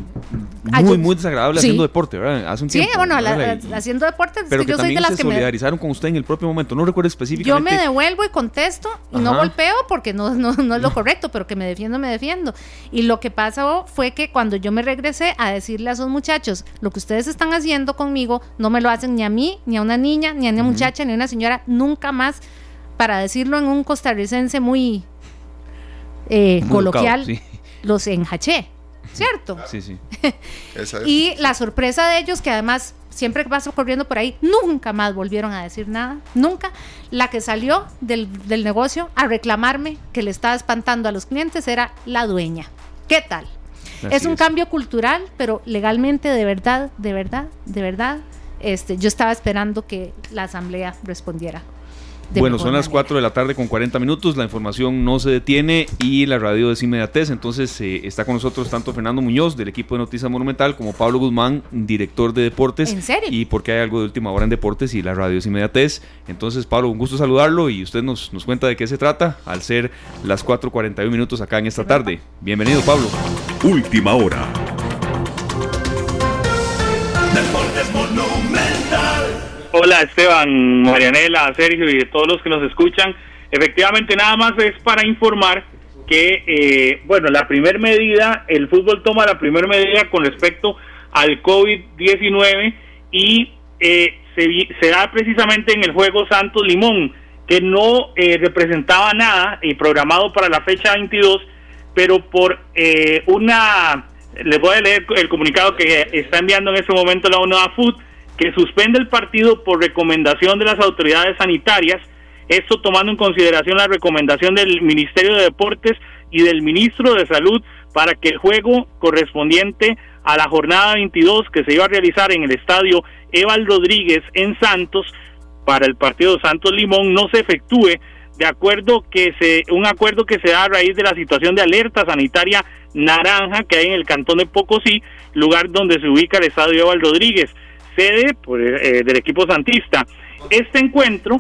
Ay, muy, yo- muy desagradable sí. haciendo deporte, ¿verdad? Hace un Sí, tiempo. bueno, la- ¿verdad? la- haciendo deportes, es Pero que yo soy de también las se que me solidarizaron con usted en el propio momento. No recuerdo Yo específicamente. me devuelvo y contesto y no golpeo porque no, no, no es lo correcto, pero que me defiendo, me defiendo. Y lo que pasó fue que cuando yo me regresé a decirle a esos muchachos, lo que ustedes están haciendo conmigo, no me lo hacen ni a mí, ni a una niña, ni a una muchacha, ni a una señora, nunca más, para decirlo en un costarricense muy eh, coloquial, educado, sí. los enjaché, ¿cierto? Sí, sí. <laughs> Esa es. Y la sorpresa de ellos, que además siempre que paso corriendo por ahí, nunca más volvieron a decir nada, nunca. La que salió del, del negocio a reclamarme que le estaba espantando a los clientes era la dueña. ¿Qué tal? Así es un cambio cultural, pero legalmente, de verdad, de verdad, de verdad, este, yo estaba esperando que la asamblea respondiera. De Bueno, son las manera. 4 de la tarde con 40 minutos, la información no se detiene y la radio es inmediatez, entonces eh, está con nosotros tanto Fernando Muñoz del equipo de Noticias Monumental como Pablo Guzmán, director de deportes. ¿En serio? Y porque hay algo de última hora en deportes y la radio es inmediatez. Entonces, Pablo, un gusto saludarlo y usted nos, nos cuenta de qué se trata al ser las 4.41 minutos acá en esta tarde. Bienvenido, Pablo. Última hora. Hola Esteban, Marianela, Sergio y todos los que nos escuchan. Efectivamente, nada más es para informar que, eh, bueno, la primera medida, el fútbol toma la primera medida con respecto al COVID-19 y eh, se, se da precisamente en el juego Santos Limón, que no eh, representaba nada y programado para la fecha 22, pero por eh, una, les voy a leer el comunicado que está enviando en este momento la UNAFUT, que suspende el partido por recomendación de las autoridades sanitarias, esto tomando en consideración la recomendación del Ministerio de Deportes y del Ministro de Salud para que el juego correspondiente a la jornada 22 que se iba a realizar en el estadio Eval Rodríguez en Santos para el partido Santos Limón no se efectúe de acuerdo que se un acuerdo que se da a raíz de la situación de alerta sanitaria naranja que hay en el cantón de Pocosí, lugar donde se ubica el estadio Eval Rodríguez, sede eh, del equipo santista. Este encuentro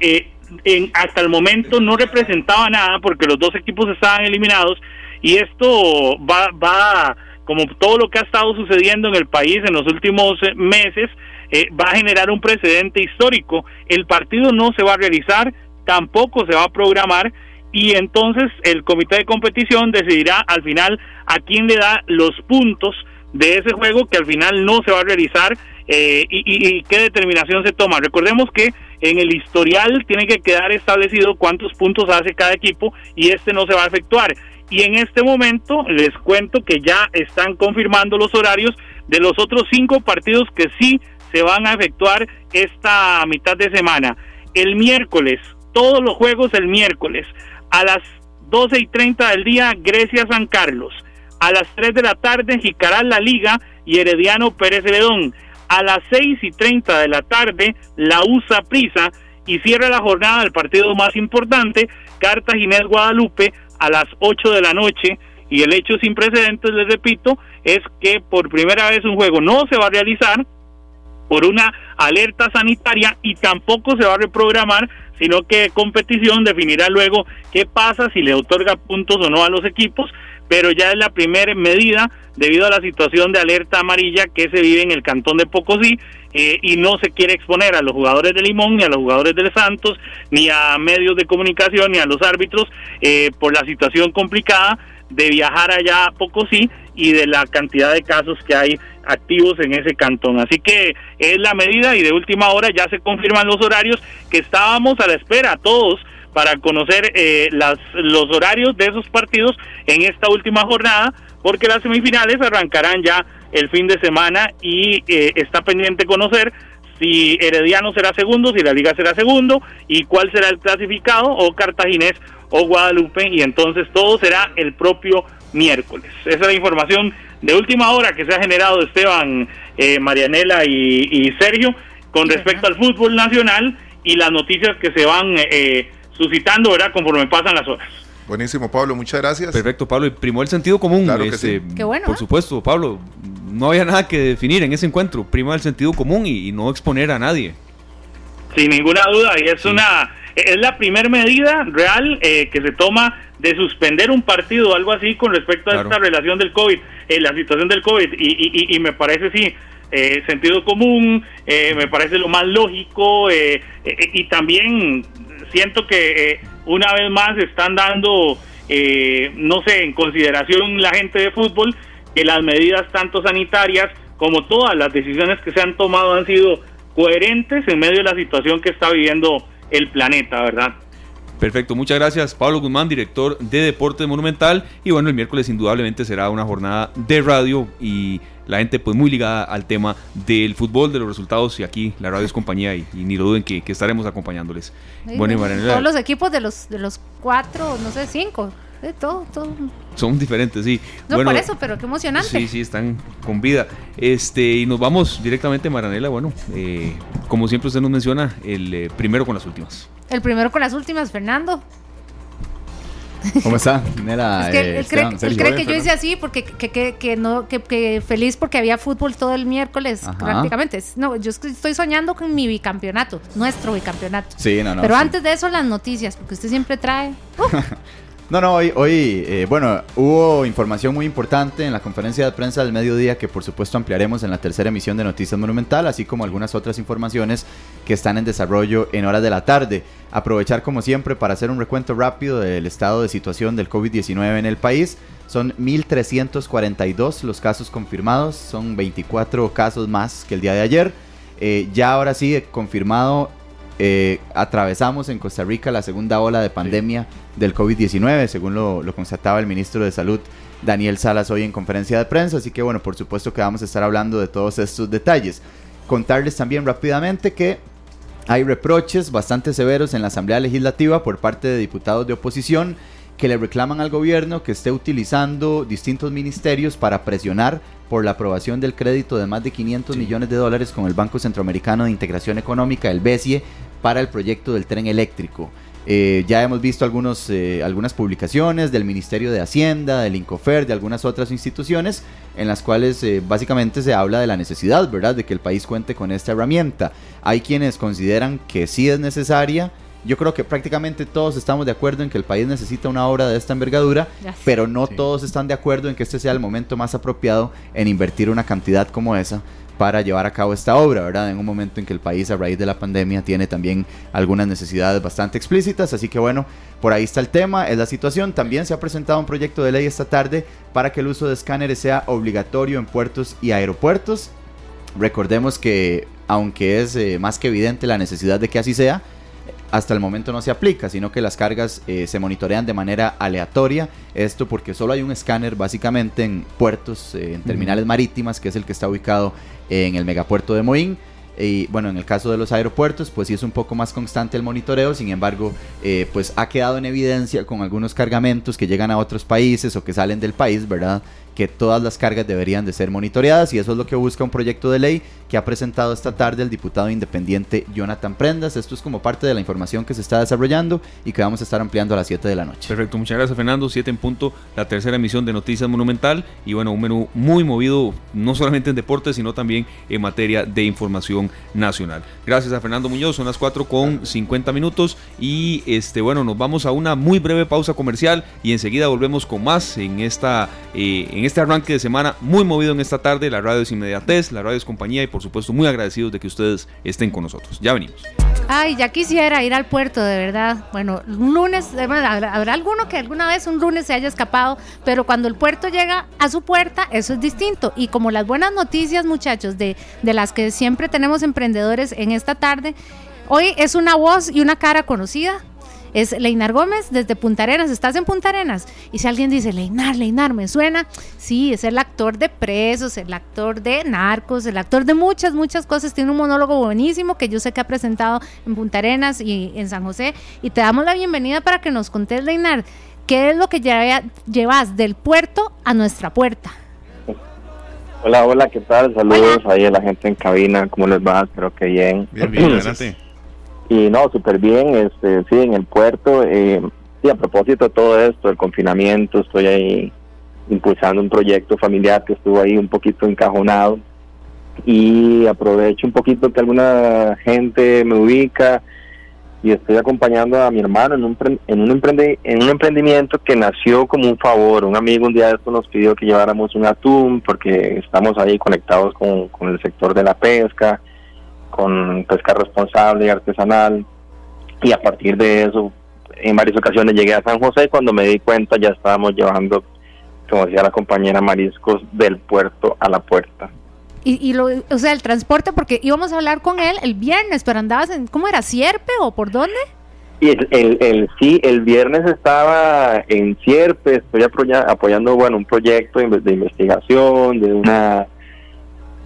eh, en, hasta el momento no representaba nada porque los dos equipos estaban eliminados y esto va, va como todo lo que ha estado sucediendo en el país en los últimos eh, meses, eh, va a generar un precedente histórico. El partido no se va a realizar, tampoco se va a programar y entonces el comité de competición decidirá al final a quién le da los puntos de ese juego que al final no se va a realizar eh, y, qué determinación se toma. Recordemos que en el historial tiene que quedar establecido cuántos puntos hace cada equipo y este no se va a efectuar. Y en este momento les cuento que ya están confirmando los horarios de los otros cinco partidos que sí se van a efectuar esta mitad de semana. El miércoles, todos los juegos el miércoles, a las 12 y 30 del día, Grecia-San Carlos. A las 3 de la tarde, Jicaral La Liga y Herediano Pérez Ledón. A las 6 y 30 de la tarde, la USA Prisa y cierra la jornada del partido más importante, Cartaginés Guadalupe, a las 8 de la noche. Y el hecho sin precedentes, les repito, es que por primera vez un juego no se va a realizar por una alerta sanitaria y tampoco se va a reprogramar, sino que competición definirá luego qué pasa si le otorga puntos o no a los equipos, pero ya es la primera medida debido a la situación de alerta amarilla que se vive en el cantón de Pocosí eh, y no se quiere exponer a los jugadores de Limón, ni a los jugadores del Santos, ni a medios de comunicación, ni a los árbitros eh, por la situación complicada de viajar allá a Pocosí y de la cantidad de casos que hay activos en ese cantón. Así que es la medida y de última hora ya se confirman los horarios que estábamos a la espera todos para conocer eh, las, los horarios de esos partidos en esta última jornada, porque las semifinales arrancarán ya el fin de semana y eh, está pendiente conocer si Herediano será segundo, si la liga será segundo y cuál será el clasificado o Cartaginés o Guadalupe y entonces todo será el propio miércoles. Esa es la información de última hora que se ha generado Esteban, eh, Marianela y, Sergio con respecto al fútbol nacional y las noticias que se van eh, suscitando, ¿verdad? Conforme pasan las horas. Buenísimo, Pablo, muchas gracias. Perfecto, Pablo. Y primó el sentido común. Claro que sí. Qué bueno. Por supuesto, Pablo. No había nada que definir en ese encuentro. Prima el sentido común y, no exponer a nadie. Sin ninguna duda. Y es una. Es la primera medida real eh, que se toma de suspender un partido o algo así con respecto a esta relación del COVID, eh, la situación del COVID. Y, y, y me parece, sí, eh, sentido común, eh, me parece lo más lógico eh, y también siento que una vez más están dando, no sé, en consideración la gente de fútbol que las medidas tanto sanitarias como todas las decisiones que se han tomado han sido coherentes en medio de la situación que está viviendo el planeta, ¿verdad? Perfecto, muchas gracias Pablo Guzmán, director de Deporte Monumental. Y bueno, el miércoles indudablemente será una jornada de radio y la gente pues muy ligada al tema del fútbol, de los resultados y aquí la radio es compañía y, ni lo duden que, estaremos acompañándoles. bueno, Todos los equipos de los, de los cuatro, no sé, cinco, de todo, todo. Son diferentes, sí. No, por eso, pero qué emocionante. Sí, sí, están con vida. Este, y nos vamos directamente, Maranela. Bueno, eh, como siempre usted nos menciona, el eh, primero con las últimas. El primero con las últimas, Fernando. ¿Cómo está? es que eh, él, cree, que yo hice así porque que, que, no que, feliz porque había fútbol todo el miércoles prácticamente. No, yo estoy soñando con mi bicampeonato, nuestro bicampeonato. Sí, no, no. Pero antes de eso las noticias, porque usted siempre trae. Uh. <laughs> No, no, hoy, eh, bueno, hubo información muy importante en la conferencia de prensa del mediodía que por supuesto ampliaremos en la tercera emisión de Noticias Monumental, así como algunas otras informaciones que están en desarrollo en horas de la tarde. Aprovechar como siempre para hacer un recuento rápido del estado de situación del COVID-19 en el país. Son 1.342 los casos confirmados, son 24 casos más que el día de ayer. Eh, ya ahora sí, confirmado eh, atravesamos en Costa Rica la segunda ola de pandemia del COVID-19, según lo, constataba el ministro de Salud Daniel Salas hoy en conferencia de prensa. Así que bueno, por supuesto que vamos a estar hablando de todos estos detalles. Contarles también rápidamente que hay reproches bastante severos en la Asamblea Legislativa por parte de diputados de oposición que le reclaman al gobierno que esté utilizando distintos ministerios para presionar por la aprobación del crédito de más de 500 millones de dólares con el Banco Centroamericano de Integración Económica, el BESIE, para el proyecto del tren eléctrico. Eh, ya hemos visto algunos, eh, algunas publicaciones del Ministerio de Hacienda, del INCOFER, de algunas otras instituciones, en las cuales eh, básicamente se habla de la necesidad, ¿verdad?, de que el país cuente con esta herramienta. Hay quienes consideran que sí es necesaria, yo creo que prácticamente todos estamos de acuerdo en que el país necesita una obra de esta envergadura, pero no todos están de acuerdo en que este sea el momento más apropiado en invertir una cantidad como esa para llevar a cabo esta obra, ¿verdad? En un momento en que el país a raíz de la pandemia tiene también algunas necesidades bastante explícitas, así que bueno, por ahí está el tema, es la situación. También se ha presentado un proyecto de ley esta tarde para que el uso de escáneres sea obligatorio en puertos y aeropuertos. Recordemos que aunque es eh, más que evidente la necesidad de que así sea, hasta el momento no se aplica, sino que las cargas eh, se monitorean de manera aleatoria. Esto porque solo hay un escáner básicamente en puertos, eh, en terminales marítimas, que es el que está ubicado en el megapuerto de Moín. Y bueno, en el caso de los aeropuertos, pues sí es un poco más constante el monitoreo, sin embargo, eh, pues ha quedado en evidencia con algunos cargamentos que llegan a otros países o que salen del país, ¿verdad? Que todas las cargas deberían de ser monitoreadas y eso es lo que busca un proyecto de ley que ha presentado esta tarde el diputado independiente Jonathan Prendas. Esto es como parte de la información que se está desarrollando y que vamos a estar ampliando a las 7 de la noche. Perfecto, muchas gracias Fernando. 7 en punto, la tercera emisión de Noticias Monumental y bueno, un menú muy movido no solamente en deportes, sino también en materia de información nacional. Gracias a Fernando Muñoz, son las 4 con 50 minutos y este bueno, nos vamos a una muy breve pausa comercial y enseguida volvemos con más en esta eh, este arranque de semana muy movido en esta tarde. La radio es inmediatez, la radio es compañía y por supuesto muy agradecidos de que ustedes estén con nosotros. Ya venimos. Ay, ya quisiera ir al puerto, de verdad. Bueno, un lunes, eh, habrá alguno que alguna vez un lunes se haya escapado, pero cuando el puerto llega a su puerta, eso es distinto. Y como las buenas noticias, muchachos, de, de las que siempre tenemos emprendedores en esta tarde, hoy es una voz y una cara conocida es Leinar Gómez desde Punta Arenas. ¿Estás en Punta Arenas? Y si alguien dice, Leinar, Leinar, me suena, sí, es el actor de Presos, el actor de Narcos, el actor de muchas, muchas cosas. Tiene un monólogo buenísimo que yo sé que ha presentado en Punta Arenas y en San José. Y te damos la bienvenida para que nos contes, Leinar, qué es lo que llevas del puerto a nuestra puerta. Hola, hola, ¿qué tal? Saludos ahí a la gente en cabina, ¿cómo les va? Espero que bien. Bien, bien, <clears throat> adelante. Y no, súper bien, este, sí, en el puerto. Eh, sí, a propósito de todo esto, el confinamiento, estoy ahí impulsando un proyecto familiar que estuvo ahí un poquito encajonado. Y aprovecho un poquito que alguna gente me ubica y estoy acompañando a mi hermano en un, en un, emprendi en un emprendimiento que nació como un favor. Un amigo un día de esto nos pidió que lleváramos un atún porque estamos ahí conectados con, con el sector de la pesca con pesca responsable y artesanal. Y a partir de eso en varias ocasiones llegué a San José. Y cuando me di cuenta ya estábamos llevando como decía la compañera mariscos del puerto a la puerta. Y, y lo, o sea el transporte porque íbamos a hablar con él el viernes pero andabas en cómo era Sierpe o por dónde y el, el, el, sí, el viernes estaba en Sierpe, estoy apoyando, bueno, un proyecto de investigación de una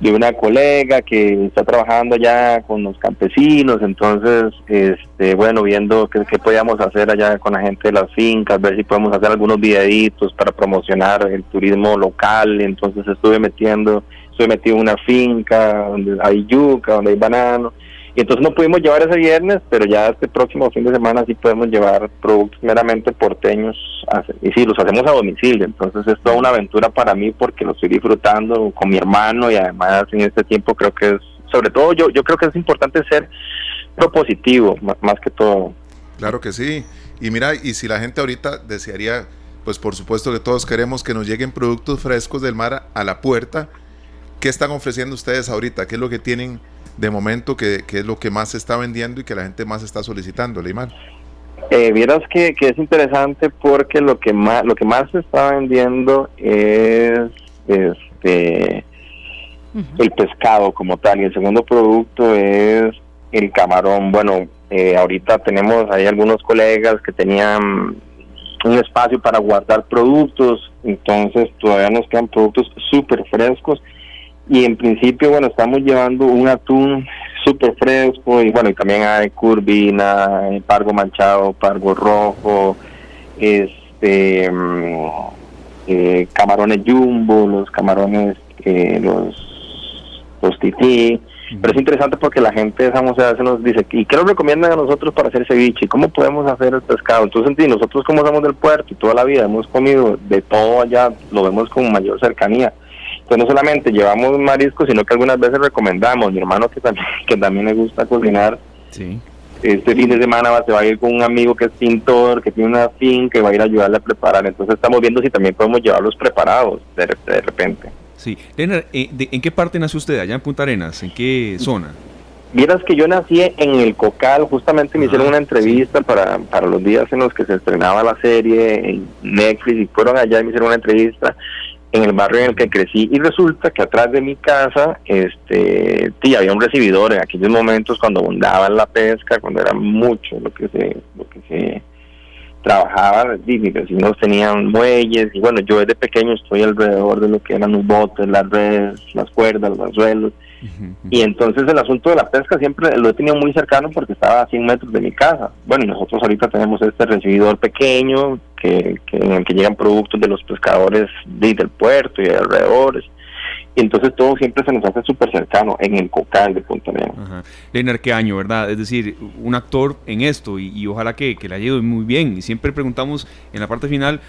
de una colega que está trabajando allá con los campesinos, entonces, este, bueno, viendo qué, podíamos hacer allá con la gente de las fincas, ver si podemos hacer algunos videitos para promocionar el turismo local, entonces estuve metiendo, estuve metido en una finca donde hay yuca, donde hay banano, y entonces no pudimos llevar ese viernes, pero ya este próximo fin de semana sí podemos llevar productos meramente porteños. Y sí, los hacemos a domicilio. Entonces es toda una aventura para mí porque lo estoy disfrutando con mi hermano y además en este tiempo creo que es, sobre todo yo, yo creo que es importante ser propositivo más que todo. Claro que sí. Y mira, y si la gente ahorita desearía, pues por supuesto que todos queremos que nos lleguen productos frescos del mar a la puerta, ¿qué están ofreciendo ustedes ahorita? ¿Qué es lo que tienen? De momento que, es lo que más se está vendiendo y que la gente más está solicitando, Leimar? Eh, vieras que, que, es interesante porque lo que más lo que más se está vendiendo es este el pescado como tal y el segundo producto es el camarón. Bueno, eh, ahorita tenemos ahí algunos colegas que tenían un espacio para guardar productos, entonces todavía nos quedan productos súper frescos y en principio, bueno, estamos llevando un atún súper fresco y bueno, y también hay curvina, pargo manchado, pargo rojo, este mm, eh, camarones jumbo, los camarones, eh, los, los tití. Pero es interesante porque la gente de San José se nos dice, ¿y qué nos recomiendan a nosotros para hacer ceviche? ¿Y cómo podemos hacer el pescado? Entonces, nosotros como somos del puerto y toda la vida hemos comido de todo allá, lo vemos con mayor cercanía. Entonces no solamente llevamos mariscos, sino que algunas veces recomendamos. Mi hermano que también, <laughs> que también le gusta cocinar, sí. este fin de semana va, se va a ir con un amigo que es pintor, que tiene una finca, que va a ir a ayudarle a preparar. Entonces estamos viendo si también podemos llevarlos preparados de, de repente. Sí. Leonard, eh, ¿en qué parte nació usted? ¿Allá en Punta Arenas? ¿En qué zona? Vieras que yo nací en el Cocal, justamente me hicieron una entrevista para, para los días en los que se estrenaba la serie en Netflix y fueron allá y me hicieron una entrevista en el barrio en el que crecí y resulta que atrás de mi casa este sí, había un recibidor en aquellos momentos cuando abundaba la pesca, cuando era mucho lo que se lo que se trabajaba, y mis vecinos tenían muelles y bueno, yo desde pequeño estoy alrededor de lo que eran los botes, las redes, las cuerdas, los anzuelos y entonces el asunto de la pesca siempre lo he tenido muy cercano porque estaba a 100 metros de mi casa. Bueno, y nosotros ahorita tenemos este recibidor pequeño que, que en el que llegan productos de los pescadores de- del puerto y de alrededores. Y entonces todo siempre se nos hace súper cercano en el cocal de Punta Arenas. Ajá. Leonard, qué año, ¿verdad? Es decir, un actor en esto y, y ojalá que, que le haya ido muy bien. Y siempre preguntamos en la parte final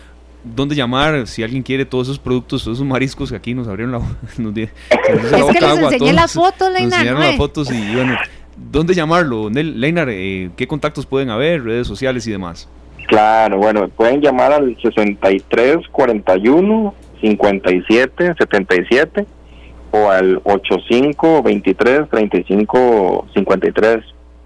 dónde llamar si alguien quiere todos esos productos, todos esos mariscos que aquí nos abrieron la <laughs> nos <laughs> nos hizo la Es que boca les agua enseñé las fotos, Nos Leinar, enseñaron ¿no? las fotos y bueno, ¿dónde llamarlo? Nel- Leinar, eh, ¿qué contactos pueden haber, redes sociales y demás? Claro, bueno, pueden llamar al 63 41 57 77 o al 85 23 35 53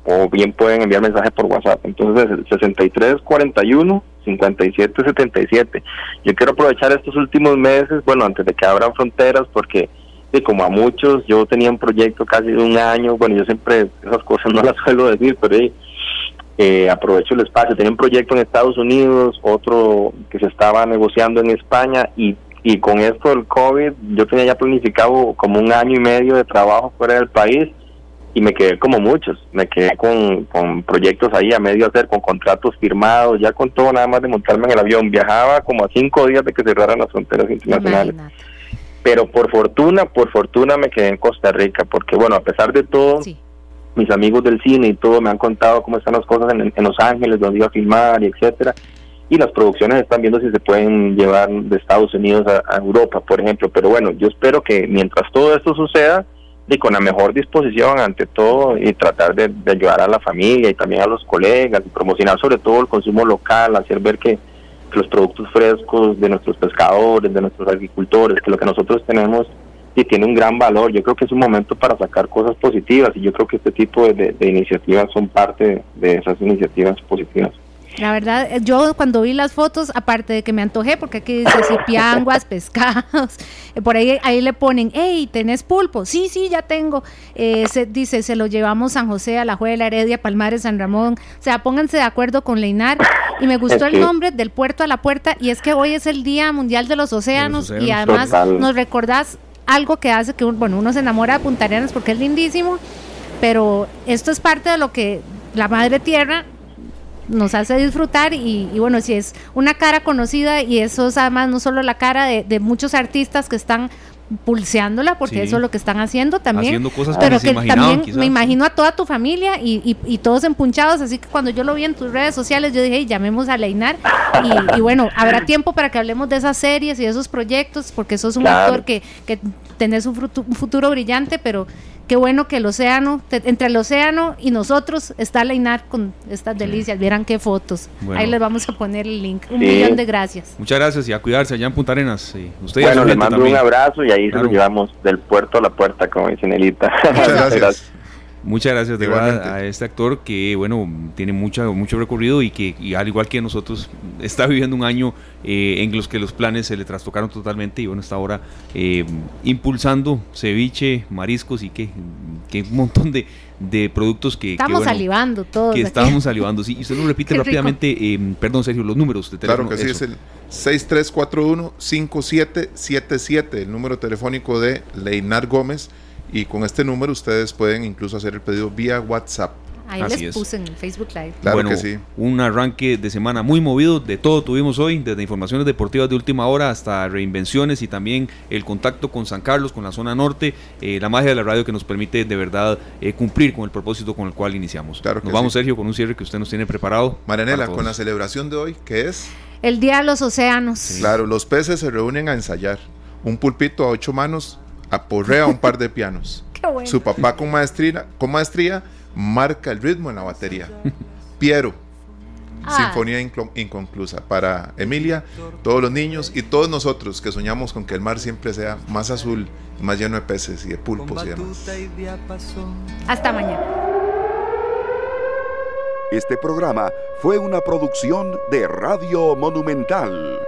o bien pueden enviar mensaje por WhatsApp. Entonces, el 63 41 57 77. Yo quiero aprovechar estos últimos meses, bueno, antes de que abran fronteras, porque sí, como a muchos, yo tenía un proyecto casi de un año, bueno, yo siempre esas cosas <laughs> no las suelo decir, pero sí, eh, aprovecho el espacio. Tenía un proyecto en Estados Unidos, otro que se estaba negociando en España y, y con esto del COVID yo tenía ya planificado como un año y medio de trabajo fuera del país y me quedé como muchos, me quedé con, con proyectos ahí a medio hacer, con contratos firmados, ya con todo nada más de montarme en el avión. Viajaba como a cinco días de que cerraran las fronteras internacionales. Imagínate. Pero por fortuna, por fortuna me quedé en Costa Rica, porque bueno, a pesar de todo, Sí. Mis amigos del cine y todo me han contado cómo están las cosas en, Los Ángeles, donde iba a filmar y etcétera. Y las producciones están viendo si se pueden llevar de Estados Unidos a, Europa, por ejemplo. Pero bueno, yo espero que mientras todo esto suceda, y con la mejor disposición ante todo y tratar de, ayudar a la familia y también a los colegas y promocionar sobre todo el consumo local, hacer ver que los productos frescos de nuestros pescadores, de nuestros agricultores, que lo que nosotros tenemos y tiene un gran valor. Yo creo que es un momento para sacar cosas positivas y yo creo que este tipo de, de- de iniciativas son parte de esas iniciativas positivas. La verdad, eh, yo cuando vi las fotos, aparte de que me antojé, porque aquí dice así <laughs> pianguas, pescados, eh, por ahí, ahí le ponen, hey, ¿tenés pulpo? Sí, sí, ya tengo. Eh, se, dice, se lo llevamos San José, a la Juela, Heredia, Palmares, San Ramón. O sea, pónganse de acuerdo con Leinar. Y me gustó el nombre del puerto a la puerta, y es que hoy es el Día Mundial de los Océanos, y océanos. además Total. nos recordás algo que hace que un- bueno, uno se enamora de Punta Arenas porque es lindísimo, pero esto es parte de lo que la Madre Tierra nos hace disfrutar y, y bueno, si es una cara conocida y eso es además no solo la cara de muchos artistas que están pulseándola, porque Sí. eso es lo que están haciendo también. Haciendo cosas que pero que imaginaban, también quizás. me imagino a toda tu familia y, y- y todos empunchados, así que cuando yo lo vi en tus redes sociales, yo dije, "Hey, llamemos a Leinar y, y bueno, habrá <laughs> tiempo para que hablemos de esas series y de esos proyectos, porque sos un Claro. actor que, que tenés un futuro brillante, pero qué bueno que el océano, te- entre el océano y nosotros está Leinar con estas delicias, vieran qué fotos. Bueno. Ahí les vamos a poner el link. Un Sí. millón de gracias. Muchas gracias y a cuidarse allá en Punta Arenas. a bueno, les mando también. un abrazo y ahí Claro. se lo llevamos del puerto a la puerta, como dice Nelita. Muchas <laughs> gracias. Muchas gracias de Igualmente. verdad a este actor que, bueno, tiene mucha, mucho recorrido y que, y al igual que nosotros, está viviendo un año eh, en los que los planes se le trastocaron totalmente y, bueno, está ahora eh, impulsando ceviche, mariscos y que, que un montón de, de productos que, que, Estamos bueno, salivando todos. que aquí. estábamos salivando. Sí, y usted nos repite rápidamente, eh, perdón, Sergio, los números de teléfono. Claro que sí, eso. es el 6341-5777, el número telefónico de Leinar Gómez. Y con este número ustedes pueden incluso hacer el pedido vía WhatsApp. Ahí Así les es. puse en el Facebook Live. Claro bueno, que sí. un arranque de semana muy movido, de todo tuvimos hoy, desde informaciones deportivas de última hora hasta reinvenciones y también el contacto con San Carlos, con la zona norte, eh, la magia de la radio que nos permite de verdad eh, cumplir con el propósito con el cual iniciamos. Claro que nos vamos, sí. Sergio, con un cierre que usted nos tiene preparado. Marianela, con la celebración de hoy, ¿qué es? El Día de los Océanos. Claro, los peces se reúnen a ensayar. Un pulpito a ocho manos aporrea un par de pianos. <laughs> Qué bueno. Su papá con maestría, con maestría marca el ritmo en la batería. Piero, Ah. Sinfonía inconclusa. Para Emilia, todos los niños y todos nosotros que soñamos con que el mar siempre sea más azul, más lleno de peces y de pulpos y demás. Hasta mañana. Este programa fue una producción de Radio Monumental.